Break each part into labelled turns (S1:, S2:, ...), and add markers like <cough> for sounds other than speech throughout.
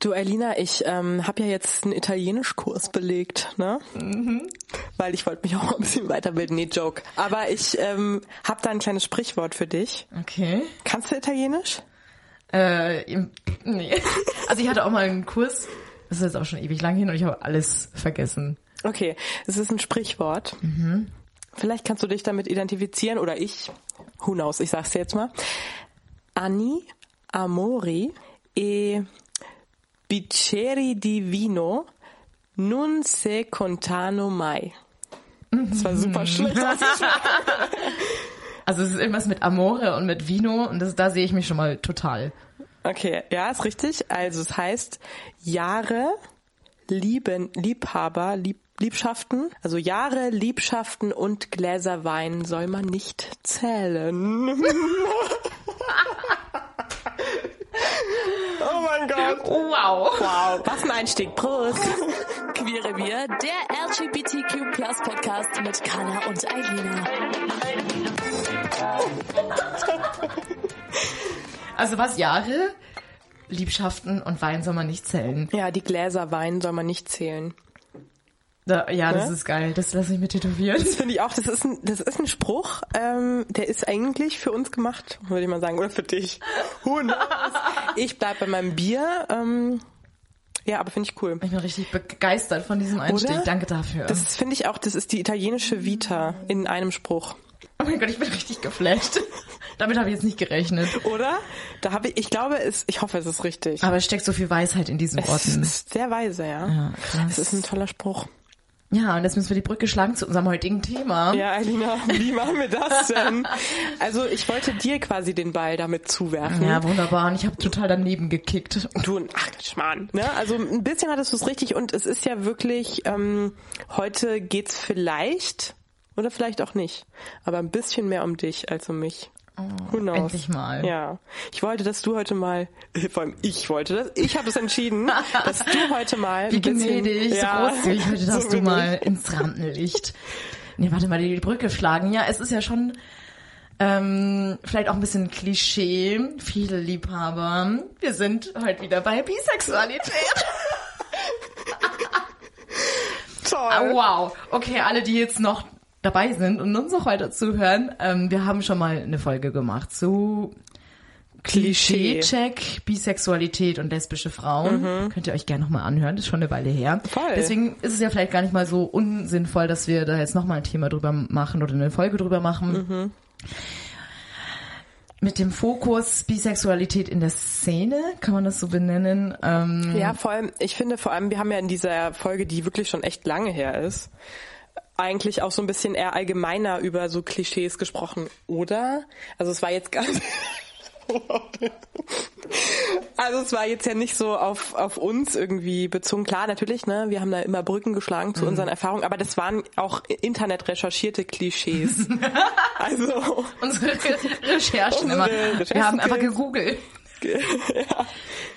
S1: Du, Elina, ich ähm, habe ja jetzt einen Italienischkurs belegt, ne? Weil ich wollte mich auch mal ein bisschen weiterbilden. Nee, Joke. Aber ich ähm, habe da ein kleines Sprichwort für dich.
S2: Okay.
S1: Kannst du Italienisch?
S2: Äh, im, nee. <laughs> Also ich hatte auch mal einen Kurs, das ist jetzt auch schon ewig lang hin und ich habe alles vergessen.
S1: Okay, es ist ein Sprichwort. Vielleicht kannst du dich damit identifizieren oder ich. Who knows, ich sag's dir jetzt mal. Anni amori e bicchieri di vino non se contano mai. Das war super schlecht. <laughs> <laughs>
S2: Also es ist irgendwas mit Amore und mit Vino und das, da sehe ich mich schon mal total.
S1: Okay, ja, ist richtig. Also es heißt Jahre lieben, Liebhaber, Lieb, Liebschaften. Also Jahre, Liebschaften und Gläser Wein soll man nicht zählen. <laughs> mein Gott.
S2: Wow.
S1: Wow, was ein Einstieg. Prost. <laughs>
S3: Queere Wir, der LGBTQ Plus Podcast mit Carla und Eilina.
S2: Also was Jahre, Liebschaften und Wein soll man nicht zählen.
S1: Ja, die Gläser Wein soll man nicht zählen.
S2: Da, ja, das
S1: Ne?
S2: ist geil. Das lasse ich mir tätowieren.
S1: Das finde ich auch. Das ist ein, das ist ein Spruch, ähm, der ist eigentlich für uns gemacht, würde ich mal sagen, oder für dich. Knows? Ich bleib bei meinem Bier. Ähm, ja, aber finde ich cool.
S2: Ich bin richtig begeistert von diesem Einstieg.
S1: Oder?
S2: Danke dafür.
S1: Das finde ich auch, das ist die italienische Vita in einem Spruch.
S2: oh mein Gott, ich bin richtig geflasht. Damit habe ich jetzt nicht gerechnet.
S1: Oder? Da habe ich, ich glaube, es, ich hoffe, es ist richtig.
S2: Aber es steckt so viel Weisheit in diesen
S1: es
S2: Worten.
S1: ist sehr weise, ja.
S2: Ja, krass.
S1: Es ist ein toller Spruch.
S2: Ja, und jetzt müssen wir die Brücke schlagen zu unserem heutigen Thema.
S1: Ja, Alina, wie machen wir das denn? <laughs> Also ich wollte dir quasi den Ball damit zuwerfen.
S2: Ja, wunderbar. Und ich habe total daneben gekickt.
S1: Du, ach Schmarrn. Ne? Also ein bisschen hattest du es richtig und es ist ja wirklich, ähm, heute geht's vielleicht oder vielleicht auch nicht, aber ein bisschen mehr um dich als um mich. Who knows?
S2: Endlich mal.
S1: Ja. Ich wollte, dass du heute mal, <laughs> vor allem ich wollte das, ich habe es entschieden, <laughs> dass du heute mal
S2: Wie gnädig,
S1: ja,
S2: so großzügig. Heute <laughs>
S1: so
S2: darfst du mal ins Rampenlicht. Nee, warte mal, die Brücke schlagen. Ja, es ist ja schon ähm, vielleicht auch ein bisschen Klischee. Viele Liebhaber. Wir sind heute wieder bei Bisexualität.
S1: Toll.
S2: Ah, wow. Okay, alle, die jetzt noch dabei sind und uns noch weiter zuhören, ähm, wir haben schon mal eine Folge gemacht zu
S1: Klischee.
S2: Klischee-Check, Bisexualität und lesbische Frauen. Könnt ihr euch gerne nochmal anhören, das ist schon eine Weile her.
S1: Voll.
S2: Deswegen ist es ja vielleicht gar nicht mal so unsinnvoll, dass wir da jetzt nochmal ein Thema drüber machen oder eine Folge drüber machen. Mit dem Fokus Bisexualität in der Szene, kann man das so benennen. Ähm,
S1: Ja, vor allem, ich finde vor allem, wir haben ja in dieser Folge, die wirklich schon echt lange her ist, eigentlich auch so ein bisschen eher allgemeiner über so Klischees gesprochen, oder? Also es war jetzt ganz... <laughs> Also es war jetzt ja nicht so auf, auf uns irgendwie bezogen. Klar, natürlich, ne, wir haben da immer Brücken geschlagen zu unseren Erfahrungen, aber das waren auch internet recherchierte Klischees. <laughs> also
S2: unsere Re Recherchen
S1: Unsere
S2: immer.
S1: Recherchen-
S2: Wir haben einfach gegoogelt. <laughs>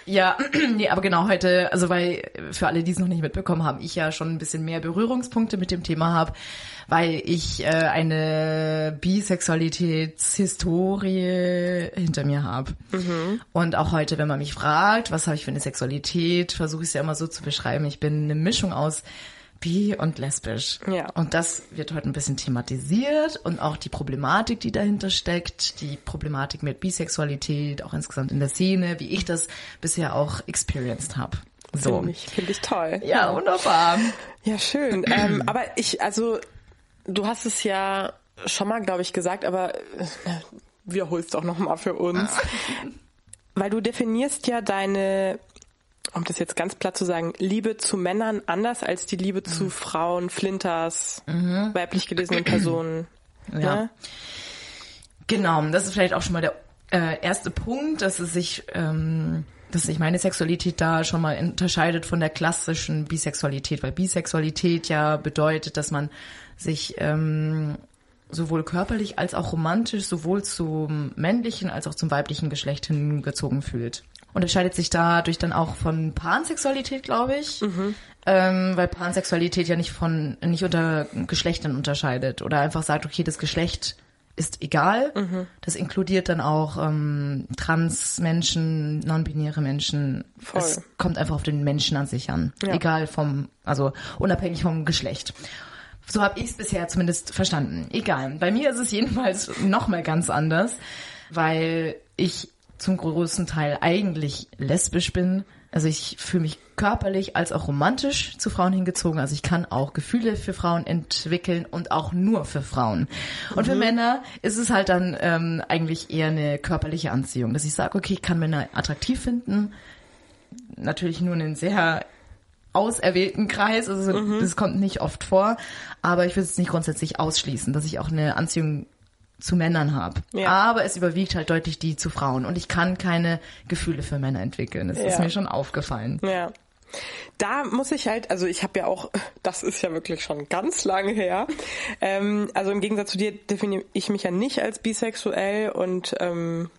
S2: Ja, <clears throat> nee, aber genau heute, also weil für alle, die es noch nicht mitbekommen haben, ich ja schon ein bisschen mehr Berührungspunkte mit dem Thema habe, weil ich äh, eine Bisexualitätshistorie hinter mir habe. Und auch heute, wenn man mich fragt, was habe ich für eine Sexualität, versuche ich es ja immer so zu beschreiben. Ich bin eine Mischung aus bi und lesbisch.
S1: Ja.
S2: Und das wird heute ein bisschen thematisiert und auch die Problematik, die dahinter steckt, die Problematik mit Bisexualität, auch insgesamt in der Szene, wie ich das bisher auch experienced habe. So.
S1: finde ich, finde ich toll.
S2: Ja, wunderbar.
S1: Ja, schön. <clears throat> ähm, aber ich, also, du hast es ja schon mal, glaube ich, gesagt, aber äh, wiederholst auch noch mal für uns. Weil du definierst ja deine, um das jetzt ganz platt zu sagen, Liebe zu Männern anders als die Liebe zu Frauen, Flinters, weiblich gelesenen <clears throat> Personen.
S2: Ja.
S1: Ne?
S2: Genau, das ist vielleicht auch schon mal der äh, erste Punkt, dass es sich, ähm, dass sich meine Sexualität da schon mal unterscheidet von der klassischen Bisexualität, weil Bisexualität ja bedeutet, dass man sich ähm, sowohl körperlich als auch romantisch sowohl zum männlichen als auch zum weiblichen Geschlecht hingezogen fühlt. Unterscheidet sich dadurch dann auch von Pansexualität, glaube ich, ähm, weil Pansexualität ja nicht von nicht unter Geschlechtern unterscheidet oder einfach sagt, okay, das Geschlecht ist egal. Das inkludiert dann auch ähm, Trans-Menschen, non-binäre Menschen.
S1: Voll.
S2: Es kommt einfach auf den Menschen an sich an,
S1: Ja.
S2: egal vom, also unabhängig vom Geschlecht. So habe ich es bisher zumindest verstanden. Egal. Bei mir ist es jedenfalls noch mal ganz anders, weil ich zum größten Teil eigentlich lesbisch bin. Also ich fühle mich körperlich als auch romantisch zu Frauen hingezogen. Also ich kann auch Gefühle für Frauen entwickeln und auch nur für Frauen. Und für Männer ist es halt dann ähm, eigentlich eher eine körperliche Anziehung, dass ich sage, okay, ich kann Männer attraktiv finden. Natürlich nur einen sehr auserwählten Kreis, also das kommt nicht oft vor, aber ich würde es nicht grundsätzlich ausschließen, dass ich auch eine Anziehung zu Männern habe.
S1: Ja.
S2: Aber es überwiegt halt deutlich die zu Frauen und ich kann keine Gefühle für Männer entwickeln. Das ist
S1: Ja.
S2: mir schon aufgefallen.
S1: Ja. Da muss ich halt, also ich habe ja auch, <laughs> das ist ja wirklich schon ganz lange her. Ähm, also im Gegensatz zu dir definiere ich mich ja nicht als bisexuell und ähm,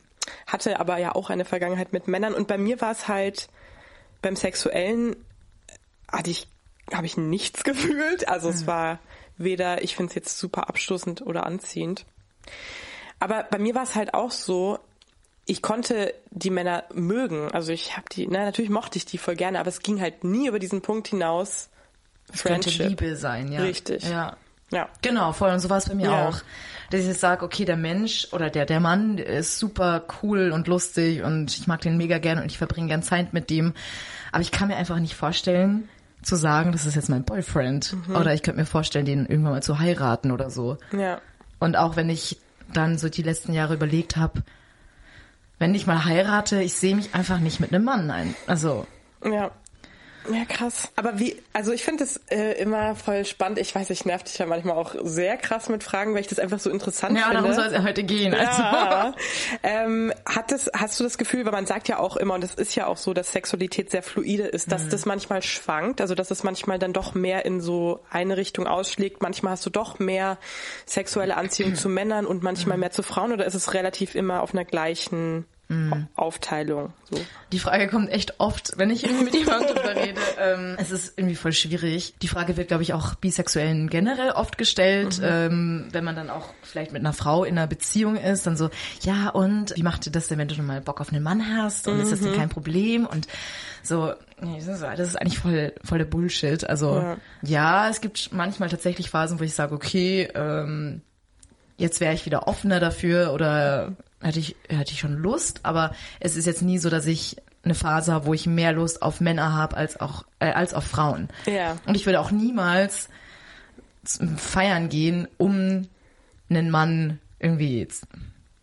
S1: hatte aber ja auch eine Vergangenheit mit Männern. Und bei mir war es halt beim Sexuellen hatte ich, habe ich nichts <laughs> gefühlt. Also es war weder, ich finde es jetzt super abstoßend oder anziehend. Aber bei mir war es halt auch so, ich konnte die Männer mögen. Also ich habe die, na natürlich mochte ich die voll gerne, aber es ging halt nie über diesen Punkt hinaus.
S2: Es könnte
S1: Friendship.
S2: Liebe sein, ja.
S1: Richtig.
S2: Ja.
S1: Ja.
S2: Genau, voll. Und so war es bei mir
S1: Ja.
S2: auch. Dass ich jetzt sage, okay, der Mensch oder der, der Mann ist super cool und lustig und ich mag den mega gerne und ich verbringe gern Zeit mit dem. Aber ich kann mir einfach nicht vorstellen, zu sagen, das ist jetzt mein Boyfriend.
S1: Mhm.
S2: Oder ich könnte mir vorstellen, den irgendwann mal zu heiraten oder so.
S1: Ja.
S2: Und auch wenn ich dann so die letzten Jahre überlegt habe, wenn ich mal heirate, ich sehe mich einfach nicht mit einem Mann ein. Also,
S1: Ja. Ja, krass. Aber wie, also ich finde es äh, immer voll spannend. Ich weiß, ich nerv dich ja manchmal auch sehr krass mit Fragen, weil ich das einfach so interessant
S2: ja,
S1: finde.
S2: darum soll es ja heute gehen. Also.
S1: Ja. <laughs> ähm, hat das, hast du das Gefühl, weil man sagt ja auch immer, und das ist ja auch so, dass Sexualität sehr fluide ist,
S2: Mhm.
S1: dass das manchmal schwankt, also dass es manchmal dann doch mehr in so eine Richtung ausschlägt. Manchmal hast du doch mehr sexuelle Anziehung zu Männern und
S2: Mhm.
S1: manchmal mehr zu Frauen oder ist es relativ immer auf einer gleichen
S2: Mhm.
S1: Aufteilung? So.
S2: Die Frage kommt echt oft, wenn ich irgendwie mit jemandem darüber rede. <laughs> Ähm, es ist irgendwie voll schwierig. Die Frage wird, glaube ich, auch Bisexuellen generell oft gestellt, ähm, wenn man dann auch vielleicht mit einer Frau in einer Beziehung ist, dann so, ja und, wie macht dir das denn, wenn du schon mal Bock auf einen Mann hast und ist das denn kein Problem? Und so, nee, das ist, das ist eigentlich voll, voll der Bullshit. Also
S1: Ja.
S2: ja, es gibt manchmal tatsächlich Phasen, wo ich sage, okay, ähm, jetzt wäre ich wieder offener dafür oder hätte ich, hätte ich schon Lust, aber es ist jetzt nie so, dass ich eine Phase habe, wo ich mehr Lust auf Männer habe als auch äh, als auf Frauen.
S1: Ja.
S2: Und ich würde auch niemals Feiern gehen, um einen Mann irgendwie jetzt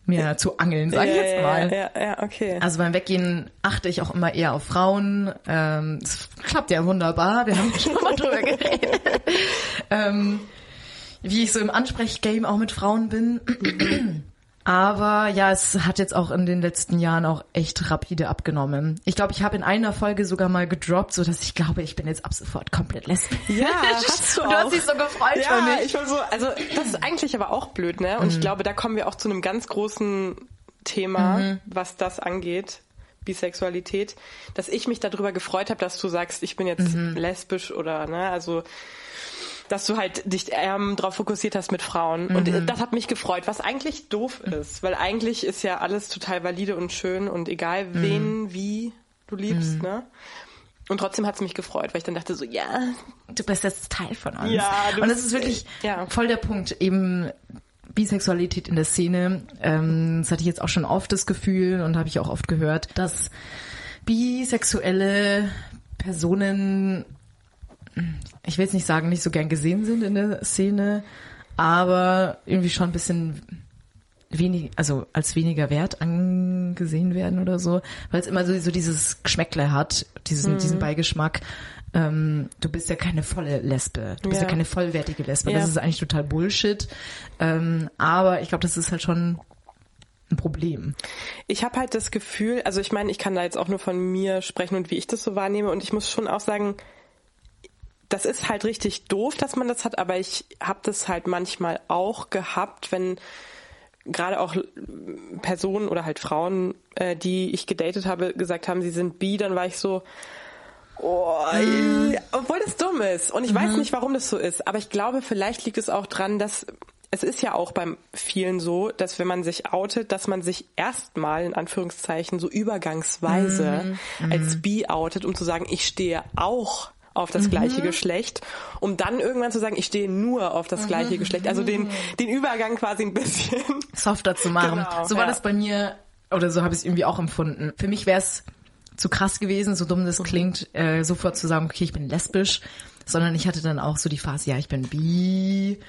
S2: mir zu angeln, sag ich
S1: ja,
S2: jetzt mal.
S1: Ja, ja, ja, okay.
S2: Also beim Weggehen achte ich auch immer eher auf Frauen. Ähm, das klappt ja wunderbar. Wir haben schon mal drüber <laughs> geredet. ähm, wie ich so im Ansprechgame auch mit Frauen bin. <clears throat> Aber ja, es hat jetzt auch in den letzten Jahren auch echt rapide abgenommen. Ich glaube, ich habe in einer Folge sogar mal gedroppt, so dass ich glaube, ich bin jetzt ab sofort komplett lesbisch.
S1: Ja, <laughs> hast du
S2: Und du
S1: auch.
S2: hast dich so gefreut
S1: ja,
S2: für mich.
S1: ich war so, also das ist eigentlich aber auch blöd, ne? Und
S2: Mhm.
S1: ich glaube, da kommen wir auch zu einem ganz großen Thema,
S2: Mhm.
S1: was das angeht. Bisexualität, dass ich mich darüber gefreut habe, dass du sagst, ich bin jetzt
S2: Mhm.
S1: lesbisch oder ne, also dass du halt dich eher darauf fokussiert hast mit Frauen.
S2: Mhm.
S1: Und das hat mich gefreut, was eigentlich doof ist, weil eigentlich ist ja alles total valide und schön und egal
S2: Mhm.
S1: wen, wie du liebst, ne? Und trotzdem hat es mich gefreut, weil ich dann dachte so, ja,
S2: du bist jetzt Teil von uns.
S1: Ja, du
S2: und das ist wirklich
S1: ja.
S2: voll der Punkt, eben Bisexualität in der Szene. Ähm, das hatte ich jetzt auch schon oft das Gefühl und habe ich auch oft gehört, dass bisexuelle Personen, ich will jetzt nicht sagen, nicht so gern gesehen sind in der Szene, aber irgendwie schon ein bisschen wenig, also als weniger wert angesehen werden oder so, weil es immer so, so dieses Geschmäckle hat, diesen, diesen Beigeschmack. Ähm, du bist ja keine volle Lesbe, du bist ja,
S1: Ja.
S2: keine vollwertige Lesbe.
S1: Ja.
S2: Das ist eigentlich total Bullshit. Ähm, aber ich glaube, das ist halt schon ein Problem.
S1: Ich habe halt das Gefühl, also ich meine, ich kann da jetzt auch nur von mir sprechen und wie ich das so wahrnehme und ich muss schon auch sagen, das ist halt richtig doof, dass man das hat, aber ich habe das halt manchmal auch gehabt, wenn gerade auch Personen oder halt Frauen, äh, die ich gedatet habe, gesagt haben, sie sind bi, dann war ich so, oh, mhm. obwohl das dumm ist. Und ich mhm. weiß nicht, warum das so ist, aber ich glaube, vielleicht liegt es auch dran, dass es ist ja auch beim vielen so, dass wenn man sich outet, dass man sich erstmal in Anführungszeichen so übergangsweise mhm. als mhm. bi outet, um zu sagen, ich stehe auch auf das gleiche mhm. Geschlecht, um dann irgendwann zu sagen, ich stehe nur auf das gleiche mhm. Geschlecht. Also den, den Übergang quasi ein bisschen <laughs>
S2: softer zu machen. Genau, so war ja. das bei mir, oder so habe ich es irgendwie auch empfunden. Für mich wäre es zu krass gewesen, so dumm das mhm. klingt, äh, sofort zu sagen, okay, ich bin lesbisch, sondern ich hatte dann auch so die Phase, ja, ich bin bi,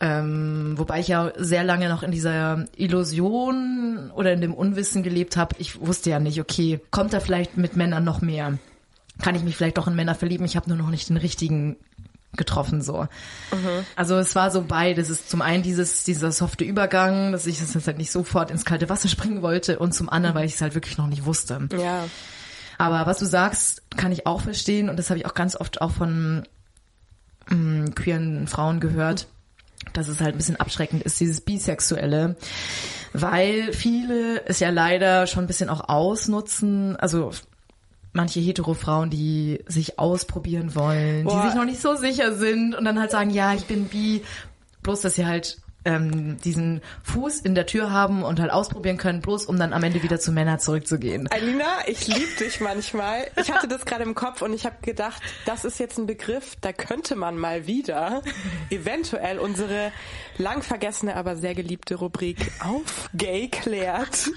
S2: ähm, wobei ich ja sehr lange noch in dieser Illusion oder in dem Unwissen gelebt habe. Ich wusste ja nicht, okay, kommt da vielleicht mit Männern noch mehr? Kann ich mich vielleicht doch in Männer verlieben. Ich habe nur noch nicht den richtigen getroffen so. Mhm. Also es war so beides. Es ist zum einen dieses dieser softe Übergang, dass ich das jetzt halt nicht sofort ins kalte Wasser <laughs> springen wollte und zum anderen, weil ich es halt wirklich noch nicht wusste.
S1: Ja.
S2: Aber was du sagst, kann ich auch verstehen und das habe ich auch ganz oft auch von mh, mm, queeren Frauen gehört, dass es halt ein bisschen abschreckend ist, dieses Bisexuelle, weil viele es ja leider schon ein bisschen auch ausnutzen, also manche hetero-Frauen, die sich ausprobieren wollen, Boah. die sich noch nicht so sicher sind und dann halt sagen, ja, ich bin bi, bloß dass sie halt ähm, diesen Fuß in der Tür haben und halt ausprobieren können, bloß um dann am Ende wieder zu Männern zurückzugehen.
S1: Alina, ich liebe dich manchmal. Ich hatte das gerade im Kopf und ich habe gedacht, das ist jetzt ein Begriff, da könnte man mal wieder eventuell unsere lang vergessene, aber sehr geliebte Rubrik auf Gay klärt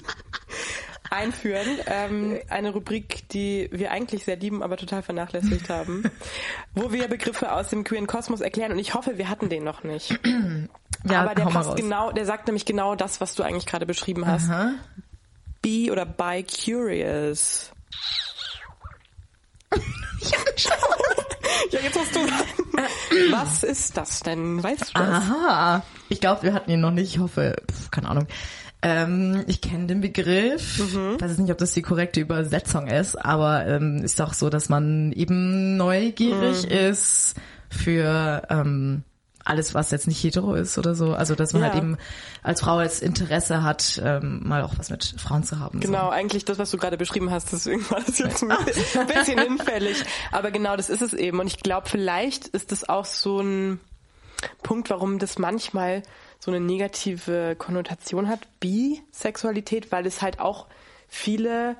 S1: einführen. Ähm, eine Rubrik, die wir eigentlich sehr lieben, aber total vernachlässigt haben, <laughs> wo wir Begriffe aus dem queeren Kosmos erklären und ich hoffe, wir hatten den noch nicht. <clears throat> ja, aber der passt genau, der sagt nämlich genau das, was du eigentlich gerade beschrieben hast. Aha. Be oder bi curious. <laughs> ja, jetzt hast du. <clears throat> Was ist das denn? Weißt du das?
S2: Aha. Ich glaube, wir hatten ihn noch nicht. Ich hoffe, pf, keine Ahnung. Ähm, ich kenne den Begriff. Mhm. Weiß nicht, ob das die korrekte Übersetzung ist, aber ähm, ist auch so, dass man eben neugierig mhm. ist für ähm, alles, was jetzt nicht hetero ist oder so. Also dass man ja. halt eben als Frau als Interesse hat, ähm, mal auch was mit Frauen zu haben.
S1: Genau,
S2: so.
S1: eigentlich das, was du gerade beschrieben hast, deswegen war das jetzt ein <laughs> bisschen hinfällig. Aber genau, das ist es eben. Und ich glaube, vielleicht ist das auch so ein Punkt, warum das manchmal so eine negative Konnotation hat, Bisexualität, weil es halt auch viele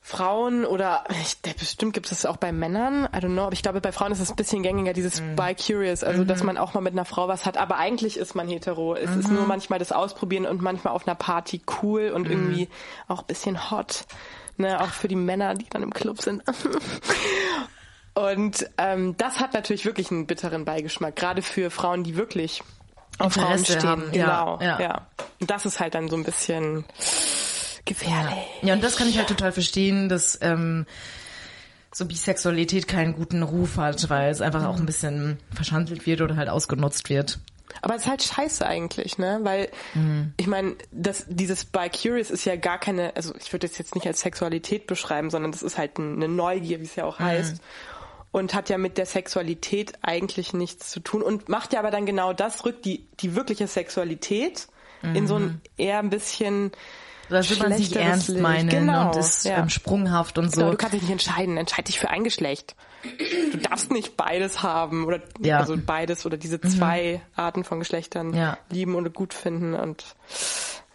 S1: Frauen oder ich, bestimmt gibt es auch bei Männern, I don't know, aber ich glaube bei Frauen ist es ein bisschen gängiger, dieses mhm. bi-curious, also mhm. dass man auch mal mit einer Frau was hat, aber eigentlich ist man hetero. Es mhm. ist nur manchmal das Ausprobieren und manchmal auf einer Party cool und mhm. irgendwie auch ein bisschen hot. Ne, auch für die Männer, die dann im Club sind. <laughs> und ähm, das hat natürlich wirklich einen bitteren Beigeschmack, gerade für Frauen, die wirklich auf Frauen stehen. Haben. Genau, ja, ja. Und das ist halt dann so ein bisschen gefährlich.
S2: Ja, und das kann ich halt total verstehen, dass ähm, so Bisexualität keinen guten Ruf hat, weil es einfach auch ein bisschen verschandelt wird oder halt ausgenutzt wird.
S1: Aber es ist halt scheiße eigentlich, ne? Weil mhm. ich meine, das dieses Bi-Curious ist ja gar keine, also ich würde das jetzt nicht als Sexualität beschreiben, sondern das ist halt eine Neugier, wie es ja auch mhm. Und hat ja mit der Sexualität eigentlich nichts zu tun und macht ja aber dann genau das, rückt die, die wirkliche Sexualität mhm. in so ein mhm. eher ein bisschen
S2: das will man sich ernst Licht. meinen genau, und ist ja. sprunghaft und so. Genau,
S1: du kannst dich nicht entscheiden. Entscheid dich für ein Geschlecht. Du darfst nicht beides haben oder ja. also beides oder diese zwei mhm. Arten von Geschlechtern ja. lieben und gut finden und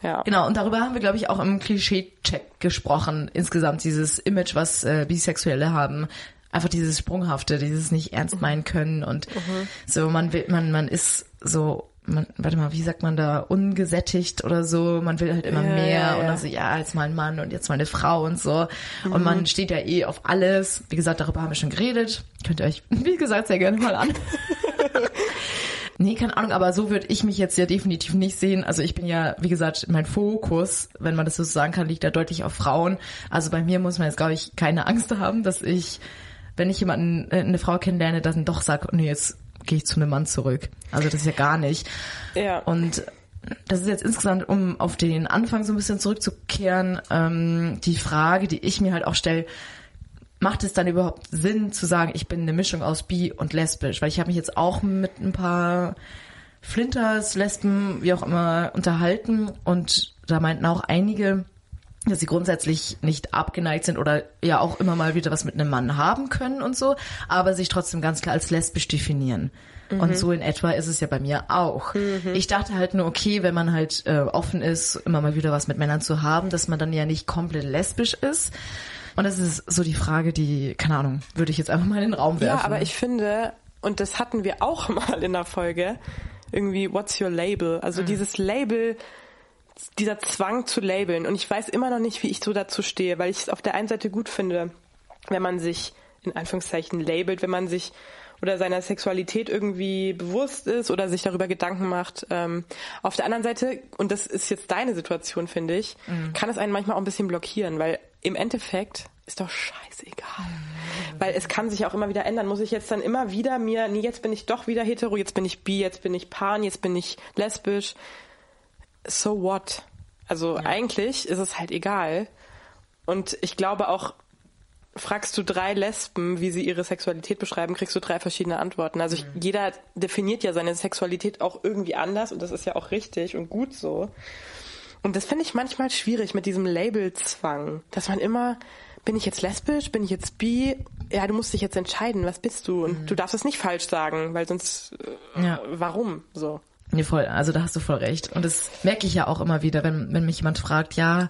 S1: ja.
S2: Genau, und darüber haben wir, glaube ich, auch im Klischee-Check gesprochen. Insgesamt dieses Image, was äh, Bisexuelle haben einfach dieses Sprunghafte, dieses nicht ernst mhm. meinen können und mhm. so, man will, man, man ist so, man, warte mal, wie sagt man da, ungesättigt oder so, man will halt immer ja, mehr ja, ja. und dann so, ja, jetzt mal ein Mann und jetzt mal eine Frau und so. Mhm. Und man steht ja eh auf alles. Wie gesagt, darüber haben wir schon geredet. Könnt ihr euch, <laughs> wie gesagt, sehr gerne mal an. <laughs> Nee, keine Ahnung, aber so würde ich mich jetzt ja definitiv nicht sehen. Also ich bin ja, wie gesagt, mein Fokus, wenn man das so sagen kann, liegt da deutlich auf Frauen. Also bei mir muss man jetzt, glaube ich, keine Angst haben, dass ich wenn ich jemanden, äh, eine Frau kennenlerne, dann doch sage, nee, jetzt gehe ich zu einem Mann zurück. Also das ist ja gar nicht.
S1: Ja.
S2: Und das ist jetzt insgesamt, um auf den Anfang so ein bisschen zurückzukehren, ähm, die Frage, die ich mir halt auch stelle, macht es dann überhaupt Sinn zu sagen, ich bin eine Mischung aus bi und lesbisch? Weil ich habe mich jetzt auch mit ein paar Flinters, Lesben, wie auch immer, unterhalten und da meinten auch einige, dass sie grundsätzlich nicht abgeneigt sind oder ja auch immer mal wieder was mit einem Mann haben können und so, aber sich trotzdem ganz klar als lesbisch definieren. Und so in etwa ist es ja bei mir auch. Ich dachte halt nur, okay, wenn man halt äh, offen ist, immer mal wieder was mit Männern zu haben, dass man dann ja nicht komplett lesbisch ist. Und das ist so die Frage, die, keine Ahnung, würde ich jetzt einfach mal in den Raum werfen.
S1: Ja, aber ich finde, und das hatten wir auch <laughs> mal in der Folge, irgendwie What's your label? Also dieses Label, dieser Zwang zu labeln. Und ich weiß immer noch nicht, wie ich so dazu stehe, weil ich es auf der einen Seite gut finde, wenn man sich in Anführungszeichen labelt, wenn man sich oder seiner Sexualität irgendwie bewusst ist oder sich darüber Gedanken macht. Ähm, auf der anderen Seite, und das ist jetzt deine Situation, finde ich, kann es einen manchmal auch ein bisschen blockieren, weil im Endeffekt ist doch scheißegal. Weil es kann sich auch immer wieder ändern. Muss ich jetzt dann immer wieder mir, nee, jetzt bin ich doch wieder hetero, jetzt bin ich bi, jetzt bin ich pan, jetzt bin ich lesbisch. So what? Also eigentlich ist es halt egal. Und ich glaube auch, fragst du drei Lesben, wie sie ihre Sexualität beschreiben, kriegst du drei verschiedene Antworten. Also ich, jeder definiert ja seine Sexualität auch irgendwie anders und das ist ja auch richtig und gut so. Und das finde ich manchmal schwierig mit diesem Labelzwang, dass man immer, bin ich jetzt lesbisch, bin ich jetzt bi? Ja, du musst dich jetzt entscheiden, was bist du? Und du darfst es nicht falsch sagen, weil sonst, äh,
S2: Ja.
S1: warum? So.
S2: Nee, voll. Also da hast du voll recht. Und das merke ich ja auch immer wieder, wenn, wenn mich jemand fragt, ja,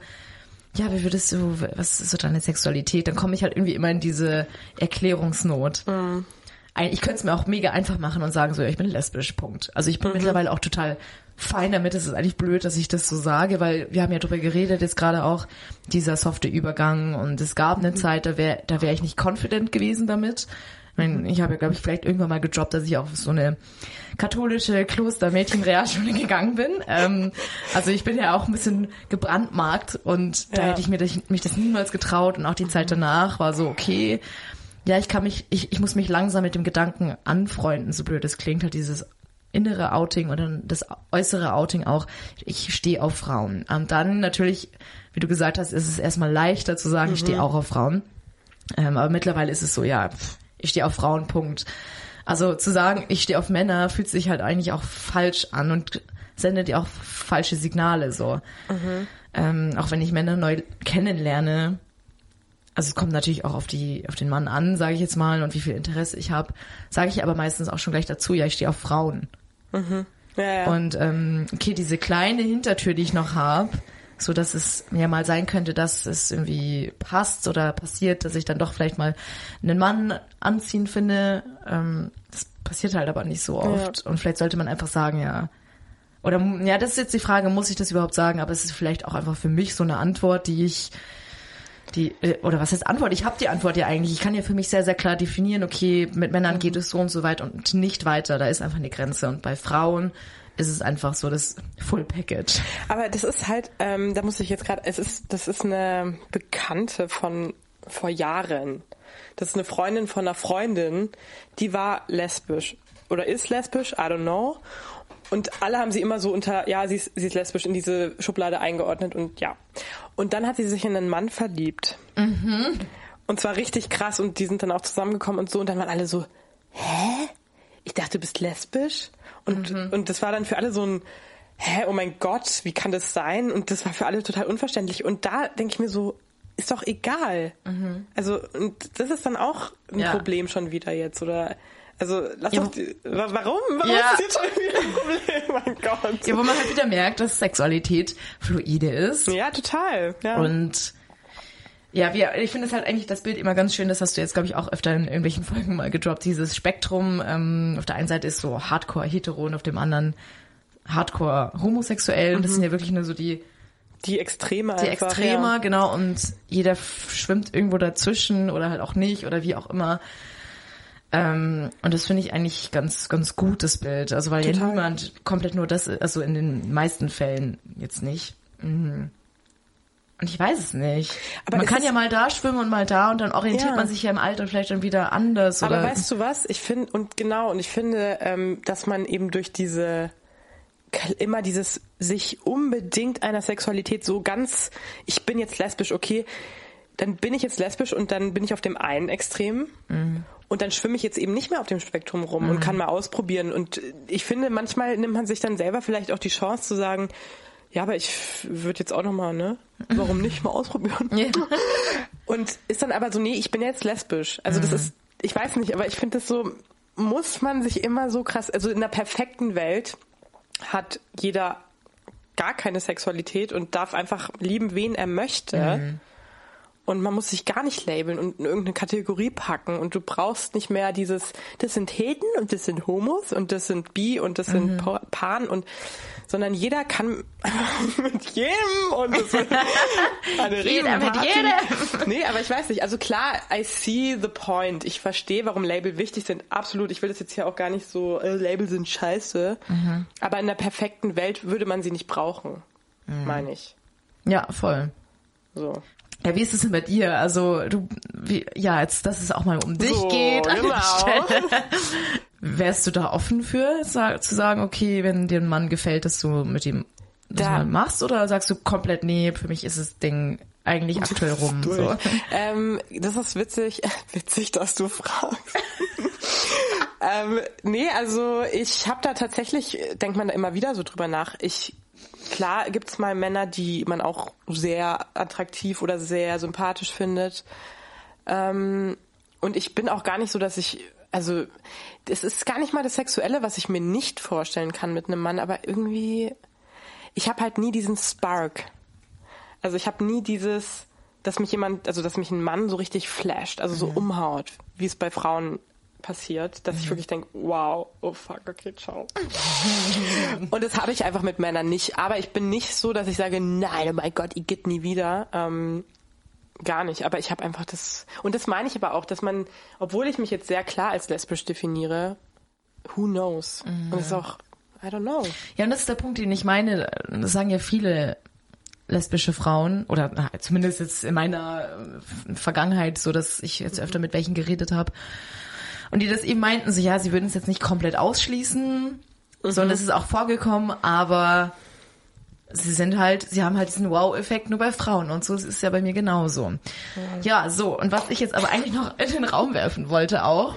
S2: ja, wie würdest du, was ist so deine Sexualität? Dann komme ich halt irgendwie immer in diese Erklärungsnot. Ein- Ich könnte es mir auch mega einfach machen und sagen so, ja, ich bin lesbisch, Punkt. Also ich bin mittlerweile auch total fein damit. Es ist eigentlich blöd, dass ich das so sage, weil wir haben ja drüber geredet, jetzt gerade auch dieser softe Übergang und es gab eine Zeit, da wäre da wär ich nicht confident gewesen damit. Ich, meine, ich habe ja, glaube ich, vielleicht irgendwann mal gedroppt, dass ich auf so eine katholische Kloster-Mädchen-Realschule gegangen bin. Ähm, also ich bin ja auch ein bisschen gebrandmarkt und da
S1: Ja.
S2: hätte ich mir das, mich das niemals getraut und auch die Zeit danach war so, okay, ja, ich kann mich, ich, ich muss mich langsam mit dem Gedanken anfreunden, so blöd es klingt, halt dieses innere Outing oder das äußere Outing auch, ich stehe auf Frauen. Und dann natürlich, wie du gesagt hast, ist es erstmal leichter zu sagen, ich stehe auch auf Frauen. Ähm, aber mittlerweile ist es so, ja, pff, ich stehe auf Frauen, Punkt. Also zu sagen, ich stehe auf Männer, fühlt sich halt eigentlich auch falsch an und sendet ja auch falsche Signale so. Ähm, auch wenn ich Männer neu kennenlerne, also es kommt natürlich auch auf die auf den Mann an, sage ich jetzt mal, und wie viel Interesse ich habe, sage ich aber meistens auch schon gleich dazu, ja, ich stehe auf Frauen.
S1: Ja, ja.
S2: Und ähm, okay, diese kleine Hintertür, die ich noch habe, so dass es ja mal sein könnte, dass es irgendwie passt oder passiert, dass ich dann doch vielleicht mal einen Mann anziehen finde. Ähm, das passiert halt aber nicht so oft. Und vielleicht sollte man einfach sagen, ja. Oder ja, das ist jetzt die Frage, muss ich das überhaupt sagen? Aber es ist vielleicht auch einfach für mich so eine Antwort, die ich die, äh, oder was heißt Antwort? Ich habe die Antwort ja eigentlich. Ich kann ja für mich sehr, sehr klar definieren, okay, mit Männern geht es so und so weit und nicht weiter. Da ist einfach eine Grenze. Und bei Frauen ist es einfach so das Full Package.
S1: Aber das ist halt, ähm, da muss ich jetzt gerade, es ist, das ist eine Bekannte von vor Jahren. Das ist eine Freundin von einer Freundin, die war lesbisch oder ist lesbisch, I don't know. Und alle haben sie immer so unter, ja, sie ist, sie ist lesbisch in diese Schublade eingeordnet und ja. Und dann hat sie sich in einen Mann verliebt. Und zwar richtig krass und die sind dann auch zusammengekommen und so und dann waren alle so, hä? Ich dachte, du bist lesbisch? Und, und das war dann für alle so ein, hä, oh mein Gott, wie kann das sein? Und das war für alle total unverständlich. Und da denke ich mir so, ist doch egal. Also, und das ist dann auch ein
S2: Ja.
S1: Problem schon wieder jetzt, oder? Also, lass
S2: Ja,
S1: doch, die, wa- warum? Warum
S2: Ja.
S1: ist das jetzt schon wieder ein Problem? <laughs> mein Gott.
S2: Ja, wo man halt wieder merkt, dass Sexualität fluide ist.
S1: Ja, total. Ja.
S2: Und ja, wir, ich finde es halt eigentlich das Bild immer ganz schön, das hast du jetzt, glaube ich, auch öfter in irgendwelchen <laughs> Folgen mal gedroppt, dieses Spektrum. Ähm, auf der einen Seite ist so Hardcore hetero und auf dem anderen Hardcore homosexuell. Und das sind ja wirklich nur so die,
S1: die Extreme
S2: die
S1: einfach.
S2: Extreme,
S1: Ja.
S2: genau. Und jeder schwimmt irgendwo dazwischen oder halt auch nicht oder wie auch immer. Ähm, und das finde ich eigentlich ganz, ganz gut, das Bild. Also weil ja
S1: Total.
S2: niemand komplett nur das, also in den meisten Fällen jetzt nicht. Mhm. Und ich weiß es nicht.
S1: Aber
S2: man kann ja mal da schwimmen und mal da und dann orientiert
S1: Ja.
S2: man sich ja im Alter vielleicht dann wieder anders.
S1: Aber
S2: oder
S1: weißt du was? Ich finde, und genau, und ich finde, ähm, dass man eben durch diese immer dieses sich unbedingt einer Sexualität so ganz, ich bin jetzt lesbisch, okay, dann bin ich jetzt lesbisch und dann bin ich auf dem einen Extrem und dann schwimme ich jetzt eben nicht mehr auf dem Spektrum rum und kann mal ausprobieren. Und ich finde, manchmal nimmt man sich dann selber vielleicht auch die Chance zu sagen, ja, aber ich würde jetzt auch noch mal, ne? Warum nicht mal ausprobieren?
S2: Ja.
S1: Und ist dann aber so, nee, ich bin jetzt lesbisch. Also das ist, ich weiß nicht, aber ich finde das so, muss man sich immer so krass, also in einer perfekten Welt hat jeder gar keine Sexualität und darf einfach lieben, wen er möchte. Und man muss sich gar nicht labeln und in irgendeine Kategorie packen. Und du brauchst nicht mehr dieses, das sind Heten und das sind Homos und das sind Bi und das sind Pa- Pan und, sondern jeder kann <laughs> mit jedem und das ist <laughs> eine
S2: Jeder mit jedem. <laughs>
S1: Nee, aber ich weiß nicht. Also klar, I see the point. Ich verstehe, warum Label wichtig sind. Absolut. Ich will das jetzt hier auch gar nicht so, äh, Label sind scheiße. Aber in der perfekten Welt würde man sie nicht brauchen. Meine ich.
S2: Ja, voll.
S1: So.
S2: Ja, wie ist es denn bei dir? Also du, wie, ja, jetzt, dass es auch mal um dich
S1: So,
S2: geht. an der
S1: genau.
S2: Stelle. <laughs> Wärst du da offen für, zu sagen, okay, wenn dir ein Mann gefällt, dass du mit ihm das
S1: Da-
S2: mal machst? Oder sagst du komplett, nee, für mich ist das Ding eigentlich aktuell rum? So.
S1: Ähm, das ist witzig, <laughs> witzig, dass du fragst. <laughs> ähm, nee, also ich habe da tatsächlich, denkt man da immer wieder so drüber nach. Ich klar gibt's mal Männer, die man auch sehr attraktiv oder sehr sympathisch findet. Ähm, und ich bin auch gar nicht so, dass ich, also es ist gar nicht mal das Sexuelle, was ich mir nicht vorstellen kann mit einem Mann, aber irgendwie, ich habe halt nie diesen Spark. Also ich habe nie dieses, dass mich jemand, also dass mich ein Mann so richtig flasht, also so umhaut, wie es bei Frauen passiert, dass ich wirklich denke, wow, oh fuck, okay, ciao. <laughs> Und das habe ich einfach mit Männern nicht. Aber ich bin nicht so, dass ich sage, nein, oh mein Gott, ich geht nie wieder. Ähm, gar nicht. Aber ich habe einfach das. Und das meine ich aber auch, dass man, obwohl ich mich jetzt sehr klar als lesbisch definiere, who knows? Und das ist auch, I don't know.
S2: Ja, und das ist der Punkt, den ich meine. Das sagen ja viele lesbische Frauen oder na, zumindest jetzt in meiner äh, Vergangenheit, so dass ich jetzt öfter mit welchen geredet habe und die das eben meinten, so ja, sie würden es jetzt nicht komplett ausschließen, sondern es ist auch vorgekommen, aber sie sind halt, sie haben halt diesen Wow-Effekt nur bei Frauen und so ist es ja bei mir genauso. Ja, so und was ich jetzt aber eigentlich noch in den Raum werfen wollte auch,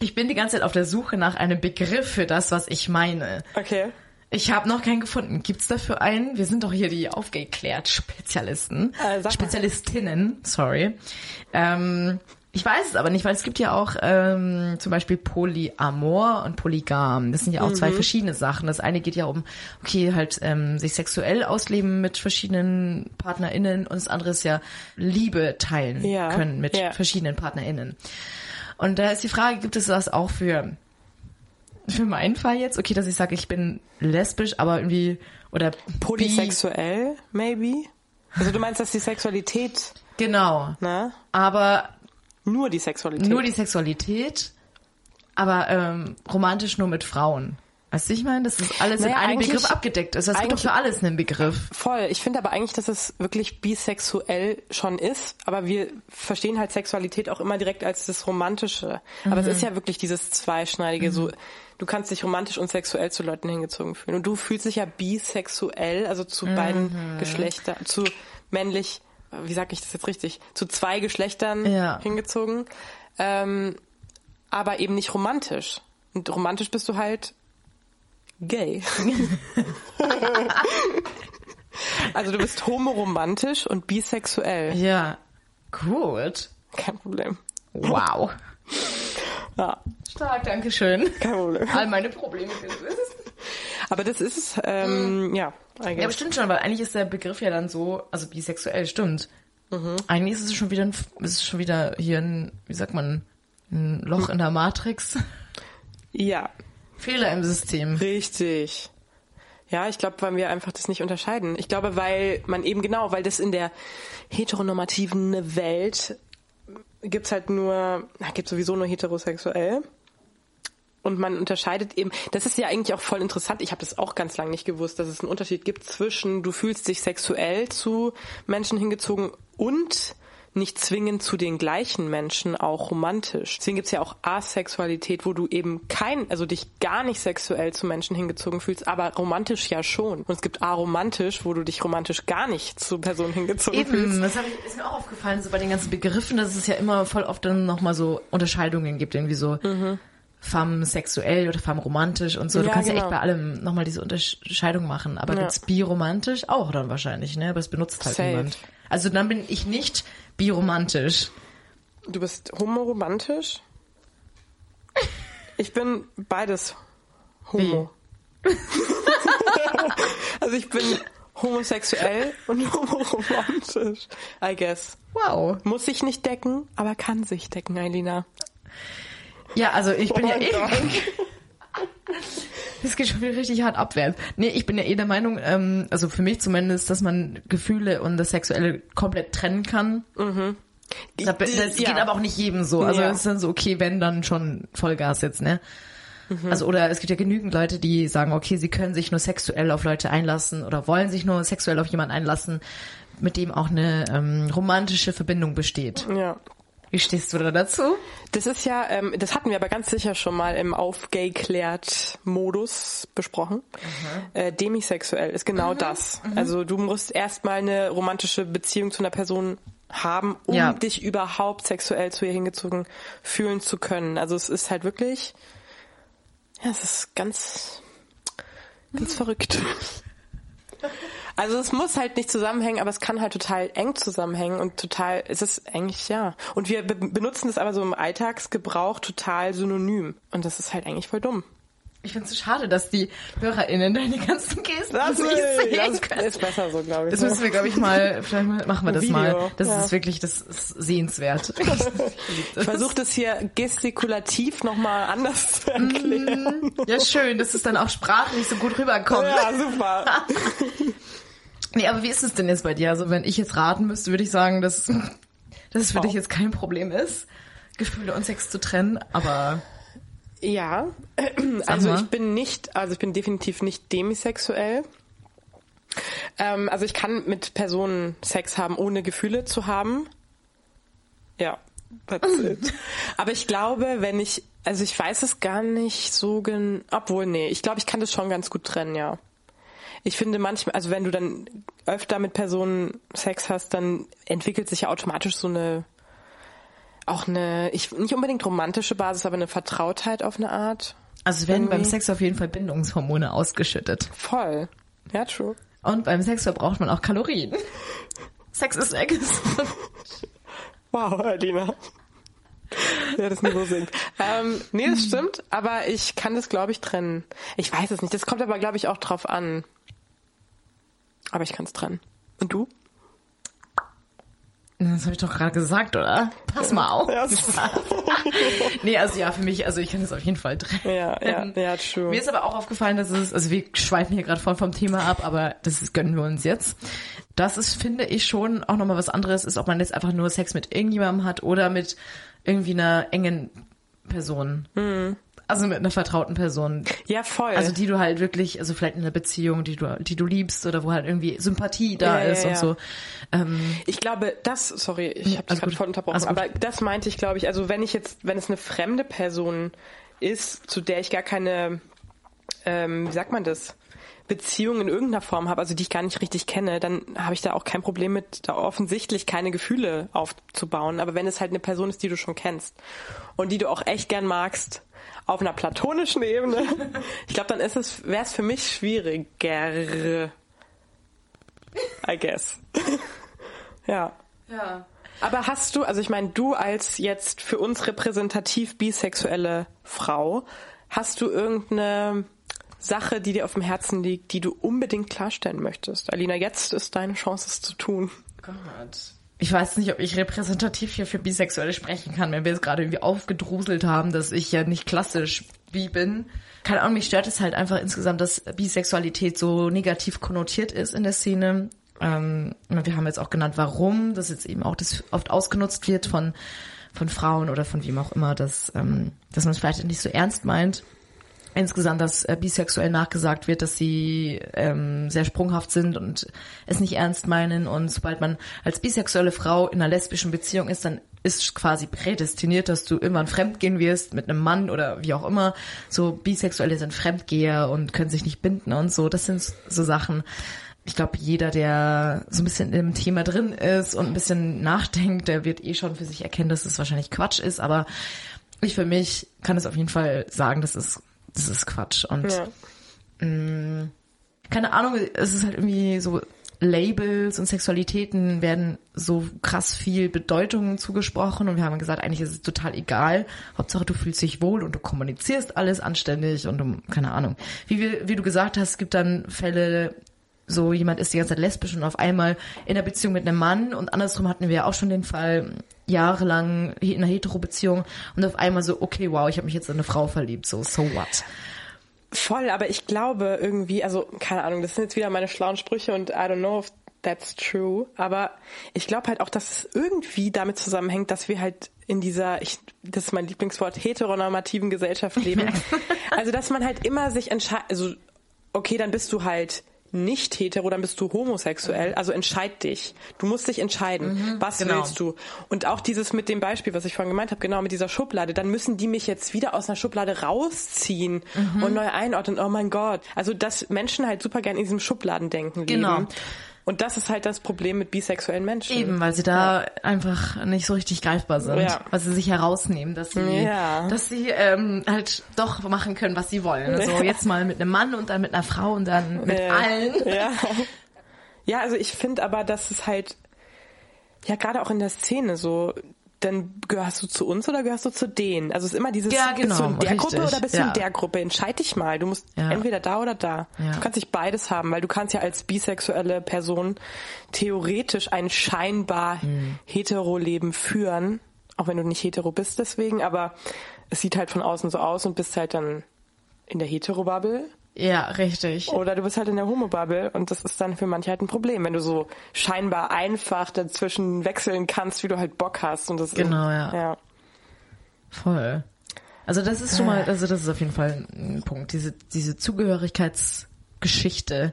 S2: ich bin die ganze Zeit auf der Suche nach einem Begriff für das, was ich meine.
S1: Okay.
S2: Ich habe noch keinen gefunden. Gibt's dafür einen? Wir sind doch hier die aufgeklärt Spezialisten.
S1: Äh.
S2: Spezialistinnen, sorry. Ähm, ich weiß es aber nicht, weil es gibt ja auch ähm, zum Beispiel Polyamor und Polygam. Das sind ja auch
S1: Mhm.
S2: zwei verschiedene Sachen. Das eine geht ja um, okay, halt ähm, sich sexuell ausleben mit verschiedenen PartnerInnen und das andere ist ja Liebe teilen
S1: Ja,
S2: können mit
S1: ja.
S2: verschiedenen PartnerInnen. Und da ist die Frage, gibt es das auch für für meinen Fall jetzt, okay, dass ich sage, ich bin lesbisch, aber irgendwie oder
S1: Polysexuell, maybe? Also du meinst, dass die Sexualität,
S2: Genau.
S1: ne?
S2: Aber
S1: Nur die Sexualität.
S2: nur die Sexualität, aber ähm, romantisch nur mit Frauen. Weißt du, ich meine, das ist alles
S1: Naja,
S2: in einem Begriff abgedeckt. Also es gibt doch
S1: eigentlich-
S2: für alles einen Begriff.
S1: Voll. Ich finde aber eigentlich, dass es wirklich bisexuell schon ist. Aber wir verstehen halt Sexualität auch immer direkt als das Romantische. Aber es ist ja wirklich dieses Zweischneidige. So, du kannst dich romantisch und sexuell zu Leuten hingezogen fühlen. Und du fühlst dich ja bisexuell, also zu beiden Geschlechtern, zu männlich, wie sag ich das jetzt richtig, zu zwei Geschlechtern
S2: Ja.
S1: hingezogen. Ähm, aber eben nicht romantisch. Und romantisch bist du halt gay. <laughs> Also du bist homoromantisch und bisexuell.
S2: Ja. Gut.
S1: Kein Problem.
S2: Wow.
S1: Ja,
S2: Stark, danke schön.
S1: kein Problem.
S2: All meine Probleme gelöst.
S1: Aber das ist es, ähm, ja,
S2: Ja,
S1: eigentlich.
S2: bestimmt schon, weil eigentlich ist der Begriff ja dann so, also bisexuell stimmt.
S1: Mhm.
S2: Eigentlich ist es schon wieder ein, ist es schon wieder hier ein, wie sagt man, ein Loch in der Matrix.
S1: Ja,
S2: Fehler im System.
S1: richtig. Ja, ich glaube, weil wir einfach das nicht unterscheiden. Ich glaube, weil man eben genau, weil das in der heteronormativen Welt gibt's halt nur, na, gibt sowieso nur heterosexuell. Und man unterscheidet eben, das ist ja eigentlich auch voll interessant, ich habe das auch ganz lange nicht gewusst, dass es einen Unterschied gibt zwischen, du fühlst dich sexuell zu Menschen hingezogen und nicht zwingend zu den gleichen Menschen auch romantisch. Deswegen gibt's ja auch Asexualität, wo du eben kein, also dich gar nicht sexuell zu Menschen hingezogen fühlst, aber romantisch ja schon. Und es gibt aromantisch, wo du dich romantisch gar nicht zu Personen hingezogen fühlst.
S2: Eben, das hab ich, ist mir auch aufgefallen, so bei den ganzen Begriffen, dass es ja immer voll oft dann nochmal so Unterscheidungen gibt, irgendwie so femme sexuell oder femme romantisch und so. Du
S1: Ja,
S2: kannst ja
S1: genau.
S2: echt bei allem nochmal diese Unterscheidung machen. Aber
S1: Ja.
S2: gibt's biromantisch auch dann wahrscheinlich, ne? Aber es benutzt halt
S1: Safe.
S2: niemand. Also dann bin ich nicht biromantisch.
S1: Du bist homoromantisch? Ich bin beides homo. <laughs> also ich bin homosexuell und homoromantisch, I guess.
S2: Wow.
S1: Muss sich nicht decken, aber kann sich decken, Eilina.
S2: Ja, also ich bin
S1: Oh
S2: ja eh. <laughs> Das geht schon wieder richtig hart abwärts. Nee, ich bin ja eh der Meinung, ähm, also für mich zumindest, dass man Gefühle und das Sexuelle komplett trennen kann. Das, das
S1: Ja.
S2: geht aber auch nicht jedem so. Also
S1: Ja.
S2: es ist dann so, okay, wenn, dann schon Vollgas jetzt, ne? Also oder es gibt ja genügend Leute, die sagen, okay, sie können sich nur sexuell auf Leute einlassen oder wollen sich nur sexuell auf jemanden einlassen, mit dem auch eine ähm, romantische Verbindung besteht.
S1: Ja.
S2: Wie stehst du da dazu?
S1: Das ist ja, ähm, das hatten wir aber ganz sicher schon mal im Auf Gay klärt Modus besprochen. Äh, demisexuell ist genau das. Also du musst erstmal eine romantische Beziehung zu einer Person haben, um
S2: Ja.
S1: dich überhaupt sexuell zu ihr hingezogen fühlen zu können. Also es ist halt wirklich, ja, es ist ganz, ganz <laughs> verrückt. <laughs> Also es muss halt nicht zusammenhängen, aber es kann halt total eng zusammenhängen und total, es ist eigentlich, ja. Und wir be benutzen das aber so im Alltagsgebrauch total synonym. Und das ist halt eigentlich voll dumm.
S2: Ich finde es so schade, dass die HörerInnen deine ganzen Gesten
S1: Das,
S2: nicht sehen
S1: das
S2: können.
S1: ist besser so, glaube ich.
S2: Das müssen wir, glaube ich, mal, <laughs> vielleicht machen wir das
S1: Video,
S2: mal. Das
S1: ja.
S2: ist wirklich, das ist sehenswert. <laughs>
S1: ich versuche das hier gestikulativ nochmal anders zu erklären.
S2: Ja, schön, dass es dann auch sprachlich so gut rüberkommt.
S1: Ja, super. <laughs>
S2: Nee, aber wie ist es denn jetzt bei dir? Also, wenn ich jetzt raten müsste, würde ich sagen, dass, dass es für
S1: Oh.
S2: dich jetzt kein Problem ist, Gefühle und Sex zu trennen, aber
S1: Ja, also ich bin nicht, also ich bin definitiv nicht demisexuell. Ähm, also ich kann mit Personen Sex haben, ohne Gefühle zu haben. Ja, that's <laughs> it. Aber ich glaube, wenn ich, also ich weiß es gar nicht so gen, obwohl nee, ich glaube, ich kann das schon ganz gut trennen, ja. Ich finde manchmal, also wenn du dann öfter mit Personen Sex hast, dann entwickelt sich ja automatisch so eine auch eine, ich, nicht unbedingt romantische Basis, aber eine Vertrautheit auf eine Art.
S2: also es werden beim
S1: Irgendwie.
S2: Sex auf jeden Fall Bindungshormone ausgeschüttet.
S1: Voll. Ja, true.
S2: Und beim Sex verbraucht man auch Kalorien. Sex ist Sex.
S1: Wow, Alina. Ja, das Niveau sinkt. Ähm, nee, das stimmt, aber ich kann das, glaube ich, trennen. Ich weiß es nicht. Das kommt aber, glaube ich, auch drauf an. Aber ich kann es trennen. Und du?
S2: Das habe ich doch gerade gesagt, oder? Pass mal auf.
S1: Ja, <laughs>
S2: nee, also ja, für mich, also ich kann das auf jeden Fall trennen.
S1: ja, ja, ja, true.
S2: Mir ist aber auch aufgefallen, dass es, also wir schweifen hier gerade voll vom Thema ab, aber das gönnen wir uns jetzt. Das ist, finde ich, schon auch nochmal was anderes ist, ob man jetzt einfach nur Sex mit irgendjemandem hat oder mit irgendwie einer engen Person. Also mit einer vertrauten Person.
S1: Ja, voll.
S2: Also die du halt wirklich, also vielleicht in einer Beziehung, die du, die du liebst oder wo halt irgendwie Sympathie da
S1: Ja, ja,
S2: ist und
S1: ja.
S2: so. Ähm,
S1: Ich glaube, das, sorry, ich
S2: Ja,
S1: habe
S2: alles
S1: gerade voll unterbrochen, aber das meinte ich, glaube ich, also wenn ich jetzt, wenn es eine fremde Person ist, zu der ich gar keine, ähm, wie sagt man das, Beziehung in irgendeiner Form habe, also die ich gar nicht richtig kenne, dann habe ich da auch kein Problem mit, da offensichtlich keine Gefühle aufzubauen. Aber wenn es halt eine Person ist, die du schon kennst und die du auch echt gern magst, auf einer platonischen Ebene, <laughs> ich glaube, dann ist es, wäre es für mich schwieriger. I guess. <laughs> ja.
S2: ja.
S1: Aber hast du, also ich meine, du als jetzt für uns repräsentativ bisexuelle Frau, hast du irgendeine Sache, die dir auf dem Herzen liegt, die du unbedingt klarstellen möchtest? Alina, jetzt ist deine Chance, es zu tun.
S2: Gott. Ich weiß nicht, ob ich repräsentativ hier für Bisexuelle sprechen kann, wenn wir jetzt gerade irgendwie aufgedruselt haben, dass ich ja nicht klassisch bi bin. Keine Ahnung, mich stört es halt einfach insgesamt, dass Bisexualität so negativ konnotiert ist in der Szene. Ähm, wir haben jetzt auch genannt, warum, dass jetzt eben auch das oft ausgenutzt wird von, von Frauen oder von wem auch immer, dass, ähm, dass man es vielleicht nicht so ernst meint. Insgesamt, dass äh, bisexuell nachgesagt wird, dass sie ähm, sehr sprunghaft sind und es nicht ernst meinen. Und sobald man als bisexuelle Frau in einer lesbischen Beziehung ist, dann ist quasi prädestiniert, dass du irgendwann fremdgehen wirst mit einem Mann oder wie auch immer. So Bisexuelle sind Fremdgeher und können sich nicht binden und so. Das sind so Sachen. Ich glaube, jeder, der so ein bisschen im Thema drin ist und ein bisschen nachdenkt, der wird eh schon für sich erkennen, dass es wahrscheinlich Quatsch ist. Aber ich für mich kann es auf jeden Fall sagen, das ist, das ist Quatsch. Und
S1: Ja.
S2: mh, keine Ahnung, es ist halt irgendwie so Labels und Sexualitäten werden so krass viel Bedeutung zugesprochen und wir haben gesagt, eigentlich ist es total egal. Hauptsache du fühlst dich wohl und du kommunizierst alles anständig und du, keine Ahnung. Wie, wir, wie du gesagt hast, es gibt dann Fälle, so jemand ist die ganze Zeit lesbisch und auf einmal in einer Beziehung mit einem Mann und andersrum hatten wir auch schon den Fall jahrelang in einer Hetero-Beziehung und auf einmal so, okay, wow, ich habe mich jetzt in eine Frau verliebt, so, so what?
S1: Voll, aber ich glaube irgendwie, also keine Ahnung, das sind jetzt wieder meine schlauen Sprüche und I don't know if that's true, aber ich glaube halt auch, dass es irgendwie damit zusammenhängt, dass wir halt in dieser, ich, das ist mein Lieblingswort, heteronormativen Gesellschaft leben. <laughs> also, dass man halt immer sich entscheidet, also, okay, dann bist du halt nicht hetero, dann bist du homosexuell, also entscheid dich. Du musst dich entscheiden, was
S2: genau.
S1: willst du. Und auch dieses mit dem Beispiel, was ich vorhin gemeint habe, genau mit dieser Schublade, dann müssen die mich jetzt wieder aus einer Schublade rausziehen und neu einordnen. Oh mein Gott. Also, dass Menschen halt super gern in diesem Schubladendenken leben.
S2: Genau.
S1: Und das ist halt das Problem mit bisexuellen Menschen.
S2: Eben, weil sie da einfach nicht so richtig greifbar sind,
S1: Ja.
S2: weil sie sich herausnehmen, dass sie,
S1: Ja.
S2: dass sie ähm, halt doch machen können, was sie wollen. Also jetzt mal mit einem Mann und dann mit einer Frau und dann mit allen.
S1: Ja. ja, also ich finde aber, dass es halt, ja, gerade auch in der Szene so, dann gehörst du zu uns oder gehörst du zu denen? Also es ist immer dieses,
S2: Ja,
S1: bist du
S2: genau,
S1: in der Gruppe
S2: richtig,
S1: oder bist du
S2: ja.
S1: in der Gruppe? Entscheid dich mal. Du musst
S2: Ja.
S1: entweder da oder da. Du kannst nicht beides haben, weil du kannst ja als bisexuelle Person theoretisch ein scheinbar
S2: Hm.
S1: hetero-Leben führen, auch wenn du nicht hetero bist deswegen, aber es sieht halt von außen so aus und bist halt dann in der hetero-Bubble
S2: Ja, richtig.
S1: oder du bist halt in der Homo-Bubble und das ist dann für manche halt ein Problem, wenn du so scheinbar einfach dazwischen wechseln kannst, wie du halt Bock hast. Und das
S2: Genau, ja.
S1: ja.
S2: Voll. Also das ist schon mal, also das ist auf jeden Fall ein Punkt, diese, diese Zugehörigkeitsgeschichte.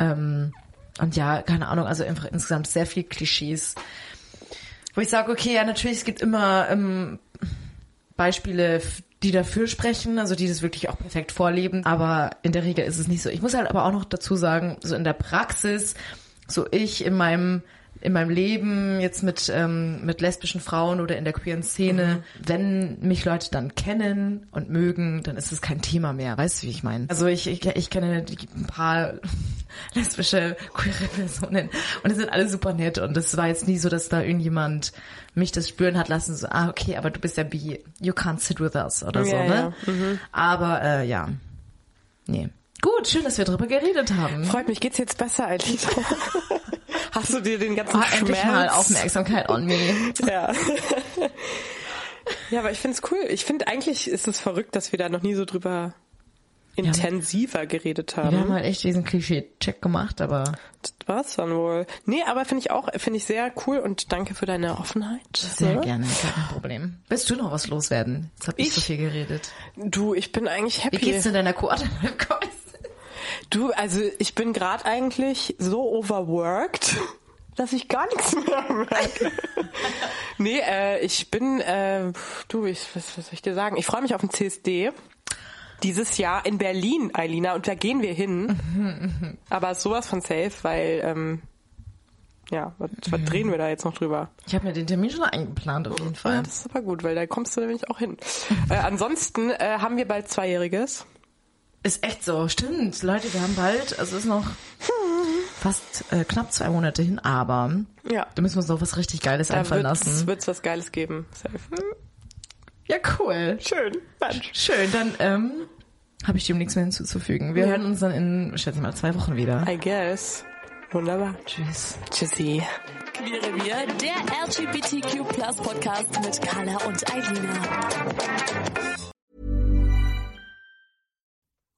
S2: Ähm, und ja, keine Ahnung, also einfach insgesamt sehr viel Klischees. Wo ich sage, okay, ja, natürlich, es gibt immer ähm, Beispiele, die dafür sprechen, also die das wirklich auch perfekt vorleben, aber in der Regel ist es nicht so. Ich muss halt aber auch noch dazu sagen, so in der Praxis, so ich in meinem in meinem Leben jetzt mit ähm, mit lesbischen Frauen oder in der queeren Szene, wenn mich Leute dann kennen und mögen, dann ist es kein Thema mehr. Weißt du, wie ich meine? Also ich, ich ich kenne die- ein paar <laughs> lesbische queere Personen und es sind alle super nett und es war jetzt nie so, dass da irgendjemand mich das spüren hat lassen, so ah okay, aber du bist ja bi, you can't sit with us oder so,
S1: Ja,
S2: ne? Aber äh, ja, nee. Gut, schön, dass wir drüber geredet haben.
S1: Freut mich, geht's jetzt besser, Alisa? <laughs> Hast du dir den ganzen
S2: Ah,
S1: Schmerz...
S2: endlich mal Aufmerksamkeit on me. <laughs>
S1: Ja. ja, aber ich find's cool. Ich finde eigentlich ist es verrückt, dass wir da noch nie so drüber intensiver geredet haben.
S2: Wir haben halt echt diesen Klischee-Check gemacht, aber
S1: Das war's dann wohl. Nee, aber finde ich auch, finde ich sehr cool und danke für deine Offenheit.
S2: sehr
S1: Ja.
S2: gerne, kein Problem. Willst du noch was loswerden? Jetzt habe ich,
S1: Ich?
S2: so viel geredet.
S1: Du, ich bin eigentlich happy.
S2: Wie geht's denn deiner Quarter?
S1: Du, also ich bin gerade eigentlich so overworked, <laughs> dass ich gar nichts mehr merke. <laughs> nee, äh, ich bin, äh, du, ich, was, was soll ich dir sagen? Ich freue mich auf den CSD. Dieses Jahr in Berlin, Eilina, und da gehen wir hin. Aber sowas von safe, weil, ähm, ja, was, was drehen wir da jetzt noch drüber?
S2: Ich habe mir den Termin schon eingeplant, auf jeden
S1: Ja,
S2: Fall.
S1: das ist aber gut, weil da kommst du nämlich auch hin. <laughs> äh, ansonsten äh, haben wir bald Zweijähriges.
S2: Ist echt so, stimmt. Leute, wir haben bald, also ist noch fast äh, knapp zwei Monate hin, aber
S1: Ja.
S2: da müssen wir uns noch was richtig Geiles
S1: Da
S2: einfallen
S1: wird's,
S2: lassen.
S1: wird's was Geiles geben. Safe.
S2: Ja, cool.
S1: Schön. Mensch.
S2: Schön, dann ähm, habe ich dem nichts mehr hinzuzufügen. Wir hören uns dann in, schätze ich mal, zwei Wochen wieder.
S1: I guess. Wunderbar.
S2: Tschüss.
S1: Tschüssi.
S3: Queerrevier, der LGBTQ Plus Podcast mit Carla und Eilina.